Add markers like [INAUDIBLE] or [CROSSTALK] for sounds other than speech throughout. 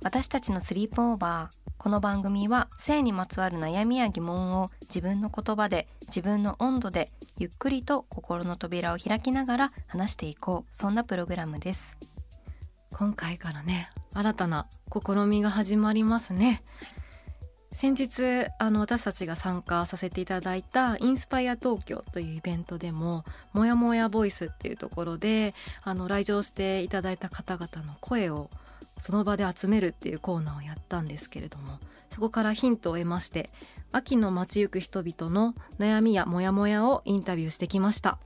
私たちのスリープオーバーこの番組は性にまつわる悩みや疑問を自分の言葉で自分の温度でゆっくりと心の扉を開きながら話していこう。そんなプログラムです。今回からね新たな試みが始まりますね。先日あの私たちが参加させていただいたインスパイア東京というイベントでも「もやもやボイス」っていうところであの来場していただいた方々の声をその場で集めるっていうコーナーをやったんですけれどもそこからヒントを得まして秋の街行く人々の悩みやモヤモヤをインタビューしてきました。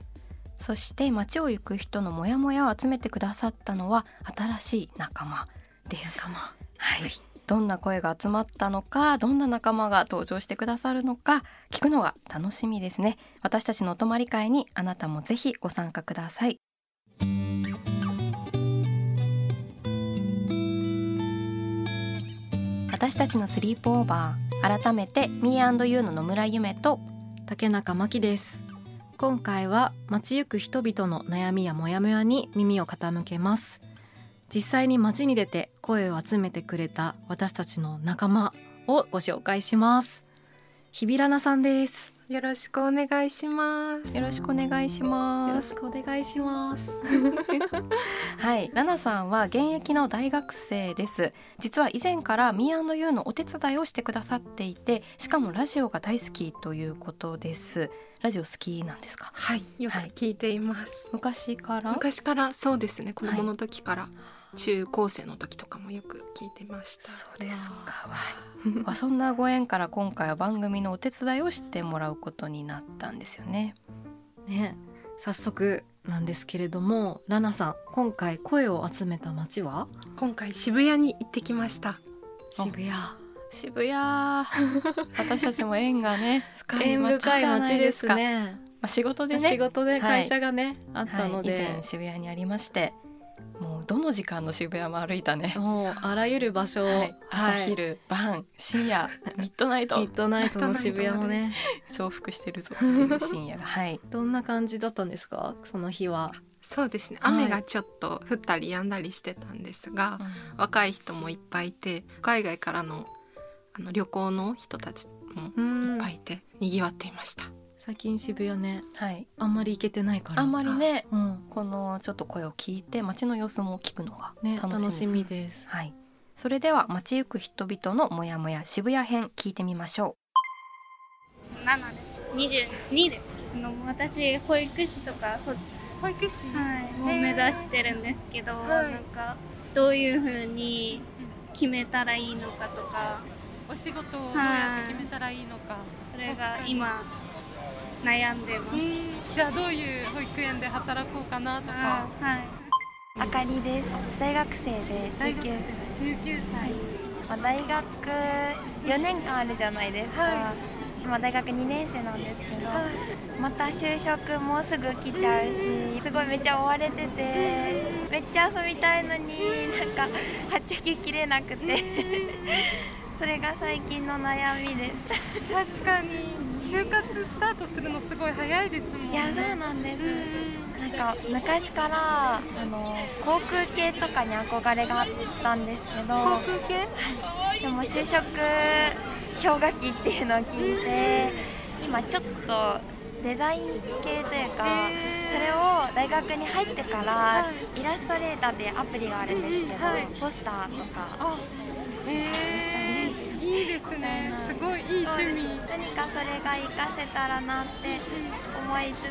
そして街を行く人のモヤモヤを集めてくださったのは新しい仲間です。仲間。はい、どんな声が集まったのかどんな仲間が登場してくださるのか聞くのが楽しみですね。私たちのお泊まり会にあなたもぜひご参加ください私たちのスリープオーバー改めて Me&You の野村夢と竹中真希です。今回は街行く人々の悩みやモヤモヤに耳を傾けます。実際に街に出て声を集めてくれた私たちの仲間をご紹介します。日比ラナさんです。よろしくお願いします。よろしくお願いしよろしますくお願いします。[LAUGHS] はい、ラナさんは現役の大学生です。実は以前から Me&You のお手伝いをしてくださっていてしかもラジオが大好きということです。ラジオ好きなんですか？はい、よく聞いています。昔から？昔からそうですね、子供の時から、中高生の時とかもよく聞いてました。そうですか。まあそんなご縁から今回は番組のお手伝いをしてもらうことになったんですよね。ね早速なんですけれどもラナさん今回声を集めた街は？今回渋谷に行ってきました。渋谷渋谷、[LAUGHS] 私たちも縁がね深い縁街じゃな街ですいですか。ねまあ仕事でね、仕事で会社がね、あったのはい、以で前、渋谷にありまして、もうどの時間の渋谷も歩いたね。もうあらゆる場所を、はい、朝はい。昼晩深夜ミッドナイト。ミッドナイトの渋谷もね。[LAUGHS] 重複してるぞっていう深夜。がはい。どんな感じだったんですか？その日は。そうですね、はい。雨がちょっと降ったり止んだりしてたんですが、若い人もいっぱいいて、海外からのあの旅行の人たちもうん。いっぱいいて、賑わっていました。最近渋谷ねはい。あんまり行けてないから。あんまりねうん。このちょっと声を聞いて街の様子も聞くのがね楽しみ,、楽しみです。はい。それでは街行く人々のモヤモヤ渋谷編聞いてみましょ7です。22での私保育士とかそ、保育士？はい、もう目指してるんですけど、はい。なんかどういう風に決めたらいいのかとか。お仕事をどうやって決めたらいいのか、それが今悩んでます、じゃあどういう保育園で働こうかなとか。あはい。あかりです。大学生で大学19 19歳、まあ、大学4年間あるじゃないですか、は今大学2年生なんですけど、また就職もうすぐ来ちゃうしすごいめっちゃ追われててめっちゃ遊びたいのになんかはっちゃけきれなくてそれが最近の悩みです。確かに就活スタートするのすごい早いですもんね。いやそうなんです、うん。なんか昔からあの航空系とかに憧れがあったんですけど。航空系？でも就職氷河期っていうのを聞いて今ちょっとデザイン系というか、それを大学に入ってから、イラストレーターっていうアプリがあるんですけど、はい。ポスターとかごいいい趣味。何かそれが活かせたらなって思いつつ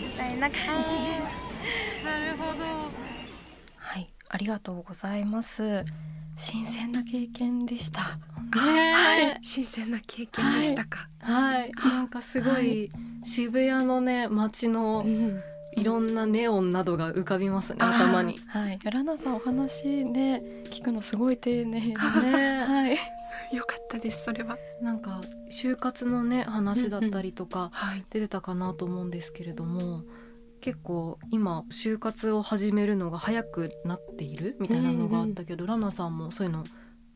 みたいな感じです。なるほどはいありがとうございます。新鮮な経験でした。ね [LAUGHS] 新鮮な経験でしたか、はい。なんかすごい渋谷のね街のいろんなネオンなどが浮かびますね頭にはいラナさん。お話ね聞くのすごい。丁寧ねはい [LAUGHS] よかったですそれは。なんか就活のね話だったりとかはい。出てたかなと思うんですけれども結構今就活を始めるのが早くなっているみたいなのがあったけど、ラナさんもそういうの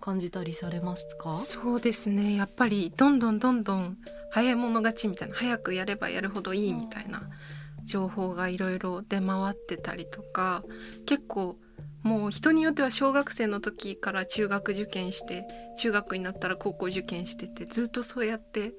感じたりされますか？そうですねやっぱりどんどんどんどん早い者勝ちみたいな早くやればやるほどいいみたいな情報がいろいろ出回ってたりとか結構もう人によっては小学生の時から中学受験して中学になったら高校受験しててずっとそうやって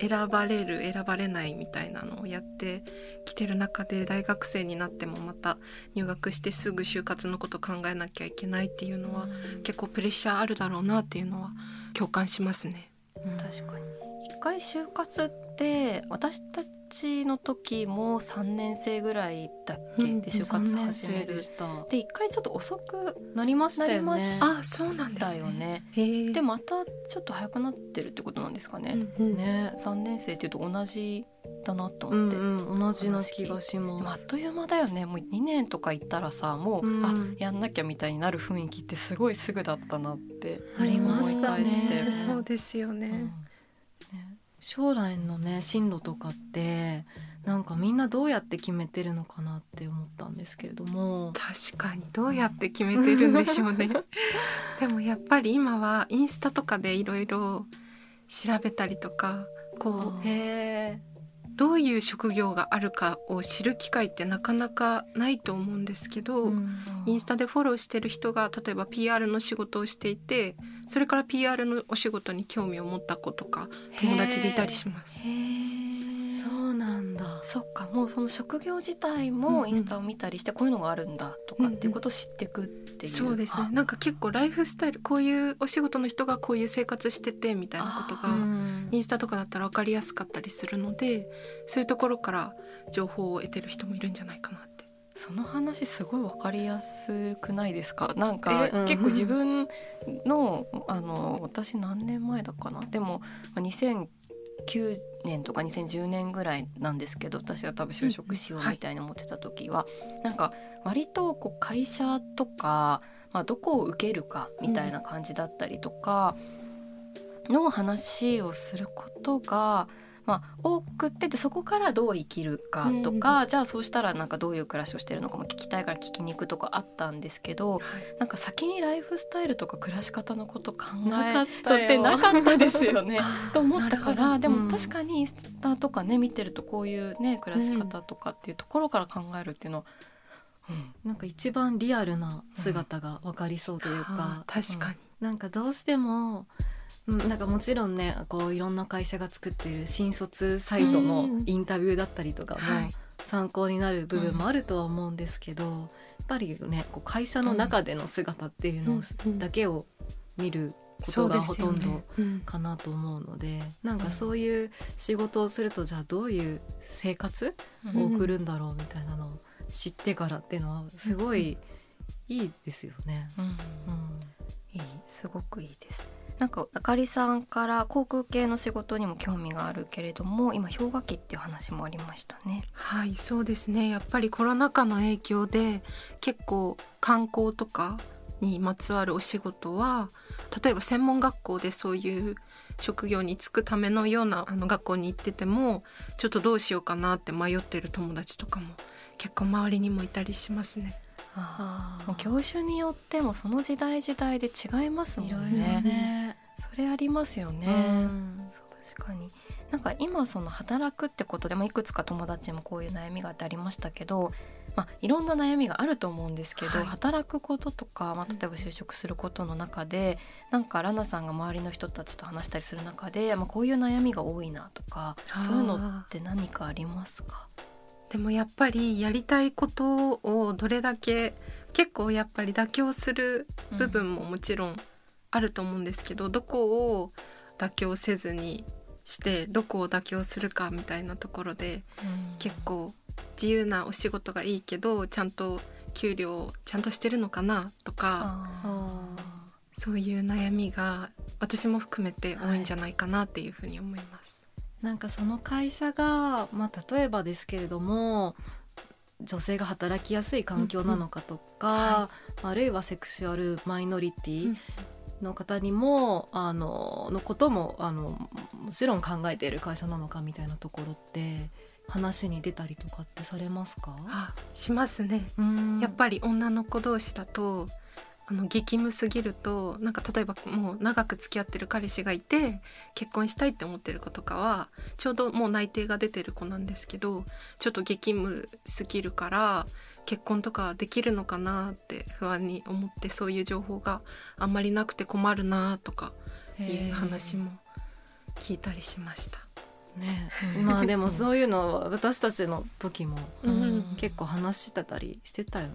選ばれる選ばれないみたいなのをやってきてる中で大学生になってもまた入学してすぐ就活のこと考えなきゃいけないっていうのは結構プレッシャーあるだろうなっていうのは共感しますね。確かに。一回就活って私たちの時も3年生ぐらいだっけ、うん。で就活3年始める。生でした。で一回ちょっと遅くなりましたよね。あ、そうなんですね。だよね。でまたちょっと早くなってるってことなんですかね、うんうん。ね。3年生っていうと同じだなとうん思って、うん同じな気がします。あっという間だよね。もう2年とか行ったらさもう、うん。あやんなきゃみたいになる雰囲気ってすごいすぐだったなってありましたね。思い返して。そうですよね。うん。ね将来のね進路とかってなんかみんなどうやって決めてるのかなって思ったんですけれども確かにどうやって決めてるんでしょうね。[LAUGHS] でもやっぱり今はインスタとかでいろいろ調べたりとか、こうへえどういう職業があるかを知る機会ってなかなかないと思うんですけど、インスタでフォローしてる人が例えば PR の仕事をしていてそれから PR のお仕事に興味を持った子とか友達でいたりします。へーそうなんだ。そっかもうその職業自体もインスタを見たりしてこういうのがあるんだとかっていうことを知っていくっていう、そうですね。なんか結構ライフスタイルこういうお仕事の人がこういう生活しててみたいなことあがうんインスタとかだったら分かりやすかったりするのでそういうところから情報を得てる人もいるんじゃないかなって。その話すごいわかりやすくないですか？なんかえうん。結構自分のあの私何年前だかな？でもまあ2009年とか2010年ぐらいなんですけど私は多分就職しようみたいに思ってた時は、なんか割とこう会社とか、まあ、どこを受けるかみたいな感じだったりとかの話をすることが、まあ、多くってでそこからどう生きるかとか、じゃあそうしたらなんかどういう暮らしをしてるのかも聞きたいから聞きに行くとかあったんですけどなんか先にライフスタイルとか暮らし方のこと考えなかったそうってよ。なかったですよね。[LAUGHS] と思ったからでうん。も確かにインスタとかね見てるとこういうね暮らし方とかっていうところから考えるっていうのは、うん。なんか一番リアルな姿が分かりそうというか。あ、ー確かに、なんかどうしてもうんなんかもちろんねこういろんな会社が作ってる新卒サイトのうんインタビューだったりとかもはい。参考になる部分もあるとは思うんですけど、やっぱりねこう会社の中での姿っていうのだけを見ることがほとんどうん。かなと思うのでなんかそういう仕事をするとじゃあどういう生活を送るんだろうみたいなのを知ってからっていうのはすごいいいですよね。うん。うん。いいすごくいいです。なんかあかりさんから航空系の仕事にも興味があるけれども今氷河期っていう話もありましたね。はいそうですねやっぱりコロナ禍の影響で結構観光とかにまつわるお仕事は例えば専門学校でそういう職業に就くためのようなあの学校に行っててもちょっとどうしようかなって迷ってる友達とかも結構周りにもいたりしますね。あーもう業種によってもその時代時代で違いますもんいろいろね。ね。それありますよね。確かになんか今その働くってことで、まあ、いくつか友達もこういう悩みがあってありましたけどまあ、いろんな悩みがあると思うんですけど、はい働くこととか、まあ、例えば就職することの中で、なんかラナさんが周りの人たちと話したりする中で、まあ、こういう悩みが多いなとかそういうのって何かありますか？でもやっぱりやりたいことをどれだけ結構やっぱり妥協する部分ももちろんあると思うんですけど、どこを妥協せずにしてどこを妥協するかみたいなところで結構自由なお仕事がいいけどちゃんと給料ちゃんとしてるのかなとかあそういう悩みが私も含めて多いんじゃないかなっていうふうに思います。なんかその会社が、まあ、例えばですけれども女性が働きやすい環境なのかとか、はあるいはセクシュアルマイノリティうん。の方にも、あののこともあのもちろん考えている会社なのかみたいなところって話に出たりとかってされますか？あしますね。うん。やっぱり女の子同士だとあの激務すぎるとなんか例えばもう長く付き合ってる彼氏がいて結婚したいって思ってる子とかはちょうどもう内定が出てる子なんですけどちょっと激務すぎるから結婚とかできるのかなって不安に思ってそういう情報があんまりなくて困るなとかいう話も聞いたりしました。ね、[LAUGHS] まあでもそういうのは私たちの時もうん。結構話してたりしてたよ。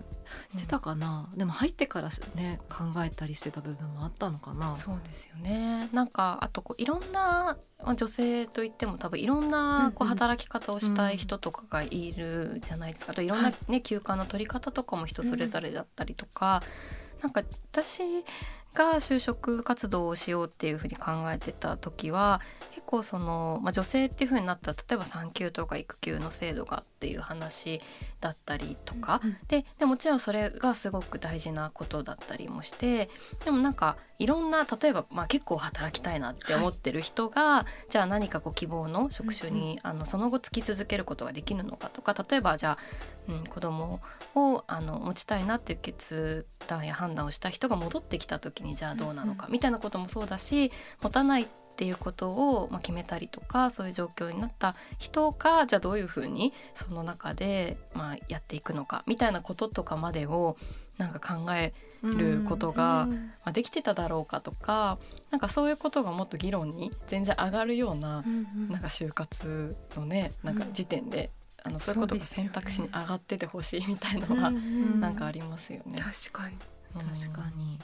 してたかな、でも入ってからね考えたりしてた部分もあったのかな。そうですよね。なんかあとこういろんなまあ女性といっても多分いろんなこう働き方をしたい人とかがいるじゃないですか、あといろんな、ね休暇の取り方とかも人それぞれだったりとか、なんか私が就職活動をしようっていうふうに考えてた時は結構その、まあ、女性っていうふうになったら例えば産休とか育休の制度がっていう話だったりとか、うんででもちろんそれがすごく大事なことだったりもしてでもなんかいろんな例えば、まあ、結構働きたいなって思ってる人が、じゃあ何かこう希望の職種に、あのその後つき続けることができるのかとか例えばじゃあ、うん、子供をあの持ちたいなっていう決断や判断をした人が戻ってきた時にじゃあどうなのかみたいなこともそうだし持たないっていうことを、まあ、決めたりとかそういう状況になった人がじゃあどういうふうにその中で、まあ、やっていくのかみたいなこととかまでをなんか考えることが、まあ、できてただろうかとかなんかそういうことがもっと議論に全然上がるようななんか就活のねなんか時点で、あのそういうことが選択肢に上がっててほしいみたいのは、んなんかありますよね。確かに。確かに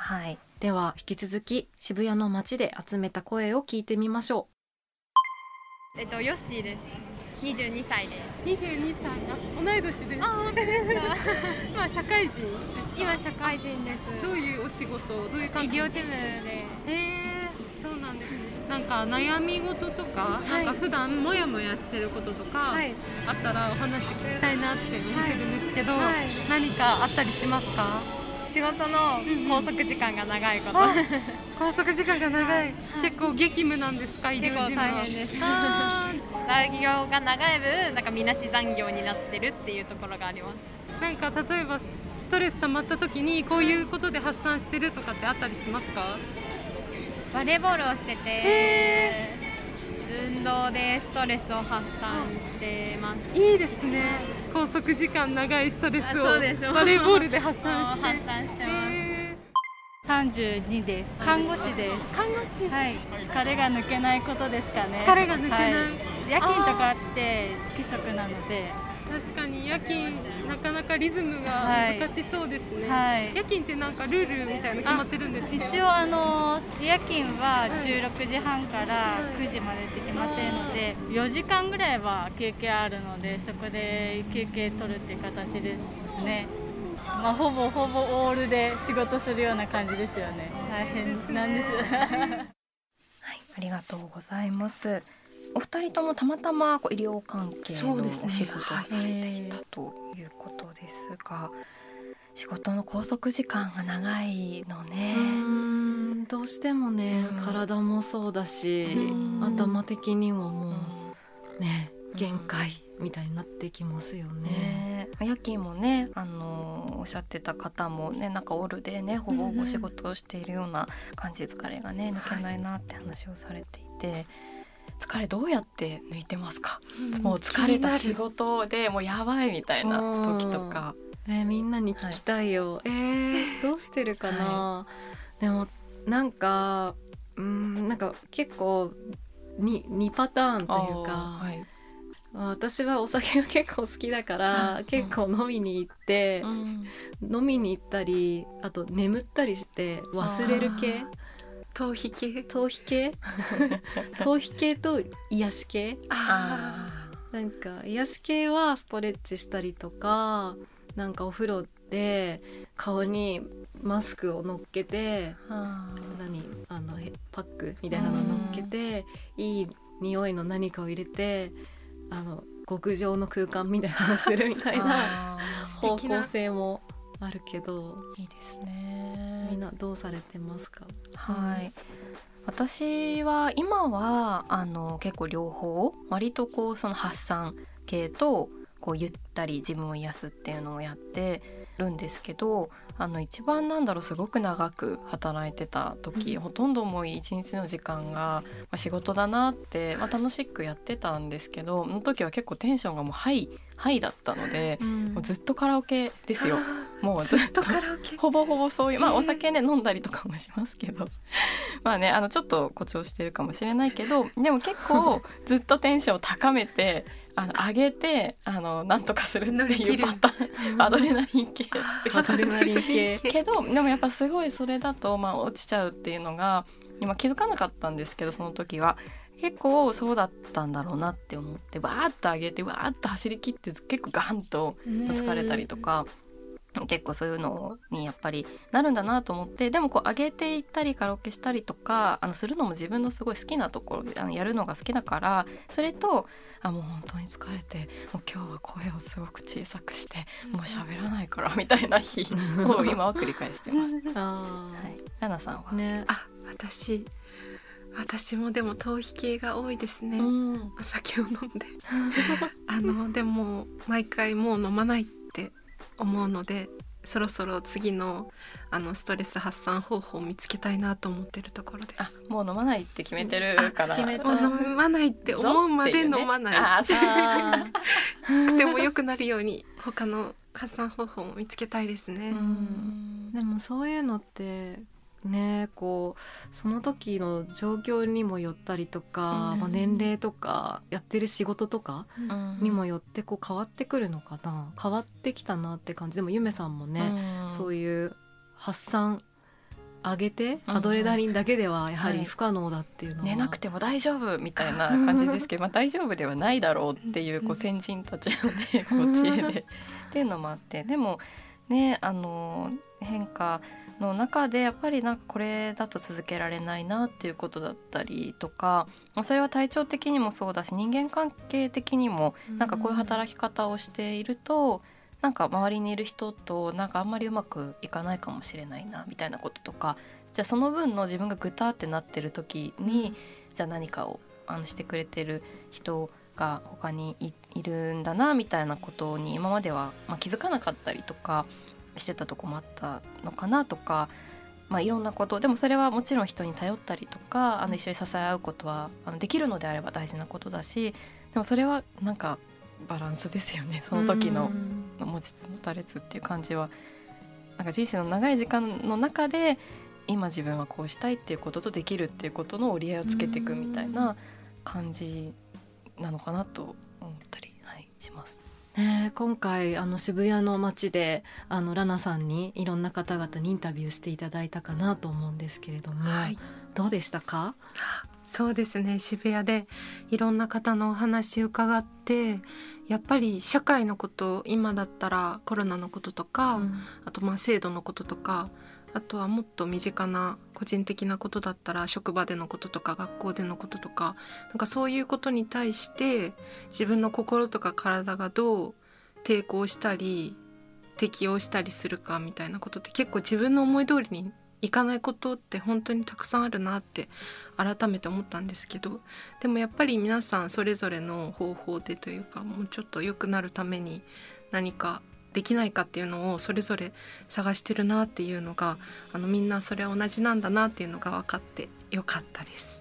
はいでは引き続き渋谷の街で集めた声を聞いてみましょえっとヨッシーです。二十二歳です。22歳あ同い年ですあ、本当ですか。[LAUGHS] 今社会人ですか？今社会人です。どういうお仕事どういう医感じ療事務で。へえそうなんですねなんか悩み事とか、はいなんか普段モヤモヤしてることとか、はい。あったらお話聞きたいなって思ってるんですけど、はい何かあったりしますか？仕事の拘束時間が長いこと。拘束時間が長い、はい。結構激務なんですか？医療事務は。結構大変です。あ残業が長い分、なんかみなし残業になってるっていうところがあります。ーなんか例えばストレス溜まった時にこういうことで発散してるとかってあったりしますか？バレーボールをしてて。運動でストレスを発散してます。いいですね拘束時間長いストレスあをバレーボールで発散して発散してます。へ32です。看護師です。ー看護師はい。疲れが抜けないことですかね。疲れが抜けないはい夜勤とかって不規則なので、確かに夜勤なかなかリズムがはい難しそうですね、はい。夜勤ってなんかルールみたいなの決まってるんですか一応あの夜勤ははい16時半からはい9時までって決まってるので、4時間ぐらいは休憩あるので、そこで休憩取るっていう形ですね。まあほぼほぼオールで仕事するような感じですよね。大変なんです。[LAUGHS] はい、ありがとうございます。お二人ともたまたまこう医療関係のお仕事をされていたということですが、仕事の拘束時間が長いのね。どうしてもね、うん。体もそうだし、うん。頭的にももうんうね限界みたいになってきますよね。ね。夜勤もねあのおっしゃってた方もねなんかオールでねほぼほぼ仕事をしているような感じ疲れがね抜けないなって話をされていて、疲れどうやって抜いてますか、もう疲れた仕事でもうやばいみたいな時とか。えーみんなに聞きたいよ、えーどうしてるかな、でもなんかうんなんか結構に2パターンというか、はい。私はお酒が結構好きだから、うん。結構飲みに行って、うん。飲みに行ったりあと眠ったりして忘れる系頭皮系？頭皮系？[LAUGHS] 頭皮系と癒し系？あなんか癒し系はストレッチしたりとかなんかお風呂で顔にマスクを乗っけてあ何あのへパックみたいなの乗っけていい匂いの何かを入れてあの極上の空間みたいなのをするみたいなあ方向性もあるけど。ーいいですねみんなどうされてますか？はい。私は今はあの結構両方割とこうその発散系とこうゆったり自分を癒すっていうのをやってるんですけどあの一番なんだろうすごく長く働いてた時、ほとんどもう一日の時間が、まあ、仕事だなって、まあ、楽しくやってたんですけどその時は結構テンションがもうハイハイだったので、もうずっとカラオケですよ。[LAUGHS] もうずっとカラオケ。ほぼほぼそういうまあお酒ね飲んだりとかもしますけど。[LAUGHS] まあねあのちょっと誇張してるかもしれないけどでも結構ずっとテンションを高めてあの上げてあのなんとかするっていうパターン。アドレナリン系。アドレナリン系。けどでもやっぱすごいそれだと、まあ、落ちちゃうっていうのが今気づかなかったんですけどその時は。結構そうだったんだろうなって思ってわーっと上げてわーっと走り切って結構ガンと疲れたりとか。[LAUGHS] 結構そういうのにやっぱりなるんだなと思ってでもこう上げていったりカラオケしたりとかあのするのも自分のすごい好きなところであのやるのが好きだからそれとあもう本当に疲れてもう今日は声をすごく小さくしてもう喋らないからみたいな日を今は繰り返してます。[LAUGHS] あはい、ラナさんは、ーね。あ私私もでも頭皮系が多いですね、うん。お酒を飲んで。あのでも毎回もう飲まないって思うのでそろそろ次のあのストレス発散方法を見つけたいなと思ってるところであす。もう飲まないって決めてるから。決めたもう飲まないって思うまで飲まない。あーそうあーくても良くなるように他の発散方法を見つけたいですね。うん。でもそういうのってねこうその時の状況にもよったりとか、うんまあ、年齢とかやってる仕事とかうんにもよってこう変わってくるのかな。変わってきたなって感じ。でもゆめさんもね、うん。そういう発散上げてうんアドレナリンだけではやははい。り不可能だっていうのは、寝なくても大丈夫みたいな感じですけど、まあ、大丈夫ではないだろうっていうこう先人たちのねこう知恵でっていうのもあって。でもねあの変化の中でやっぱりなんかこれだと続けられないなっていうことだったりとかまあそれは体調的にもそうだし人間関係的にもなんかこういう働き方をしているとなんか周りにいる人となんかあんまりうまくいかないかもしれないなみたいなこととかじゃあその分の自分がぐたってなってる時に、じゃあ何かをあのしてくれてる人が他にいいるんだなみたいなことに今までは、まあ、気づかなかったりとかしてたとこもあったのかなとか、まあ、いろんなことでもそれはもちろん人に頼ったりとかあの一緒に支え合うことはあのできるのであれば大事なことだしでもそれはなんかバランスですよねその時の持ちつ持たれつっていう感じは。なんか人生の長い時間の中で今自分はこうしたいっていうこととできるっていうことの折り合いをつけていくみたいな感じなのかなと思ったり、はい、します。ねえ今回あの渋谷の街であのラナさんにいろんな方々にインタビューしていただいたかなと思うんですけれども、はい。どうでしたか？そうですね。渋谷でいろんな方のお話伺ってやっぱり社会のこと今だったらコロナのこととか、あとまあ制度のこととかあとはもっと身近な個人的なことだったら職場でのこととか学校でのこととかなんかそういうことに対して自分の心とか体がどう抵抗したり適応したりするかみたいなことって結構自分の思い通りにいかないことって本当にたくさんあるなって改めて思ったんですけどでもやっぱり皆さんそれぞれの方法でというかもうちょっと良くなるために何かできないかっていうのをそれぞれ探してるなっていうのがあのみんなそれは同じなんだなっていうのが分かってよかったです。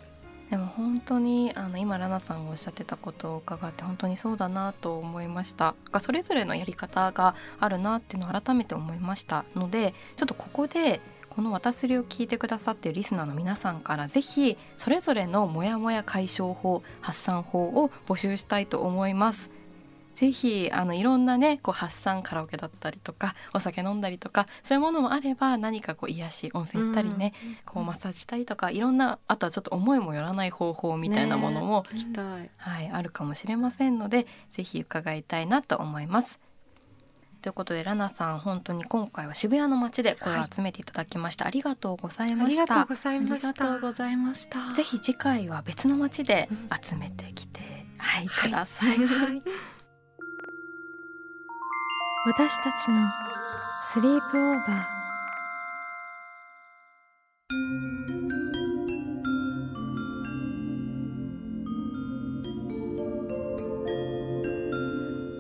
でも本当にあの今ラナさんがおっしゃってたことを伺って本当にそうだなと思いましたがそれぞれのやり方があるなっていうのを改めて思いましたのでちょっとここでこの「渡すり」を聞いてくださっているリスナーの皆さんからぜひそれぞれのモヤモヤ解消法発散法を募集したいと思いますぜひあのいろんなねこう発散カラオケだったりとかお酒飲んだりとかそういうものもあれば何かこう癒し温泉行ったりね、こうマッサージしたりとかいろんなあとはちょっと思いもよらない方法みたいなものも、聞きたい。はい、あるかもしれませんのでぜひ伺いたいなと思います。ということでラナさん本当に今回は渋谷の街で声を集めていただきました、ありがとうございあました。ありがとうございました。ぜひ次回は別の街で集めてきて、はい、ください。[LAUGHS] 私たちのスリープオーバー。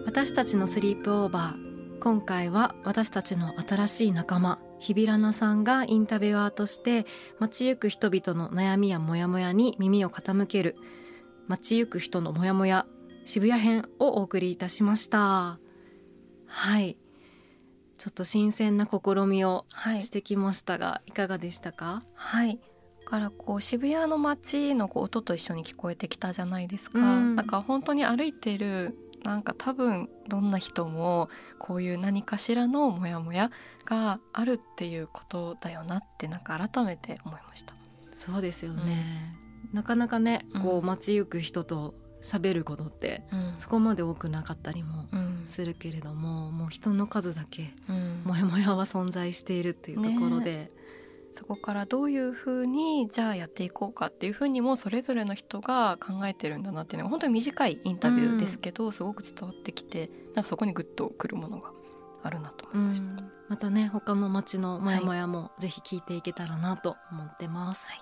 私たちのスリープオーバー。今回は私たちの新しい仲間日比ラナさんがインタビュアーとして街行く人々の悩みやモヤモヤに耳を傾ける街行く人のモヤモヤ渋谷編をお送りいたしました。はい。ちょっと新鮮な試みをはい。してきましたが、い、かがでしたか？はい。だからこう渋谷の街のこう音と一緒に聞こえてきたじゃないですか、うん。だから本当に歩いてるなんか多分どんな人もこういう何かしらのモヤモヤがあるっていうことだよなってなんか改めて思いました。そうですよね、なかなかねこううん。街行く人と喋ることってうん。そこまで多くなかったりもうん。するけれどももう人の数だけうん。モヤモヤは存在しているっていうところで、そこからどういうふうにじゃあやっていこうかっていうふうにもそれぞれの人が考えてるんだなっていうのが本当に短いインタビューですけど、すごく伝わってきてなんかそこにグッとくるものがあるなと思いました。うん。またね他の街のモヤモヤもぜひ聞いていけたらなと思ってます、はい。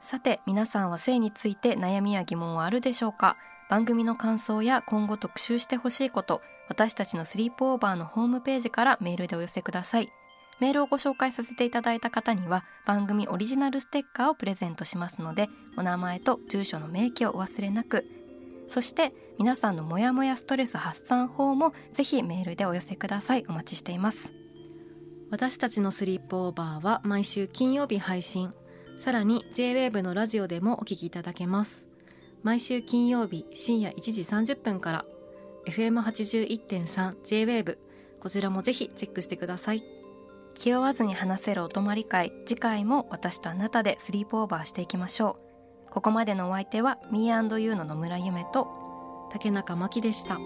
さて皆さんは性について悩みや疑問はあるでしょうか？番組の感想や今後特集してほしいこと私たちのスリープオーバーのホームページからメールでお寄せください。メールをご紹介させていただいた方には番組オリジナルステッカーをプレゼントしますのでお名前と住所の明記をお忘れなく。そして皆さんのモヤモヤストレス発散法もぜひメールでお寄せください。お待ちしています。私たちのスリープオーバーは毎週金曜日配信。さらに JWAVE のラジオでもお聞きいただけます。毎週金曜日深夜1時30分から FM81.3 JWAVE こちらもぜひチェックしてください。気負わずに話せるお泊まり会次回も私とあなたでスリープオーバーしていきましょう。ここまでのお相手は Me&You の野村夢と竹中真希でした